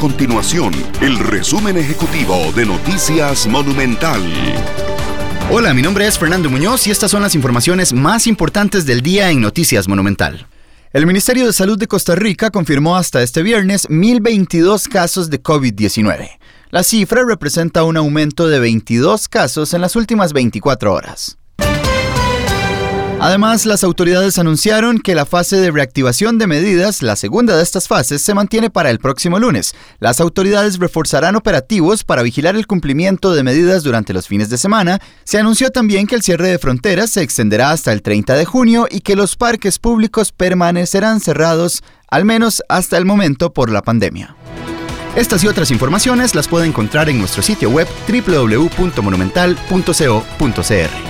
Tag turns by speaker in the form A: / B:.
A: continuación el resumen ejecutivo de Noticias Monumental.
B: Hola, mi nombre es Fernando Muñoz y estas son las informaciones más importantes del día en Noticias Monumental. El Ministerio de Salud de Costa Rica confirmó hasta este viernes 1.022 casos de COVID-19. La cifra representa un aumento de 22 casos en las últimas 24 horas. Además, las autoridades anunciaron que la fase de reactivación de medidas, la segunda de estas fases, se mantiene para el próximo lunes. Las autoridades reforzarán operativos para vigilar el cumplimiento de medidas durante los fines de semana. Se anunció también que el cierre de fronteras se extenderá hasta el 30 de junio y que los parques públicos permanecerán cerrados, al menos hasta el momento, por la pandemia. Estas y otras informaciones las puede encontrar en nuestro sitio web www.monumental.co.cr.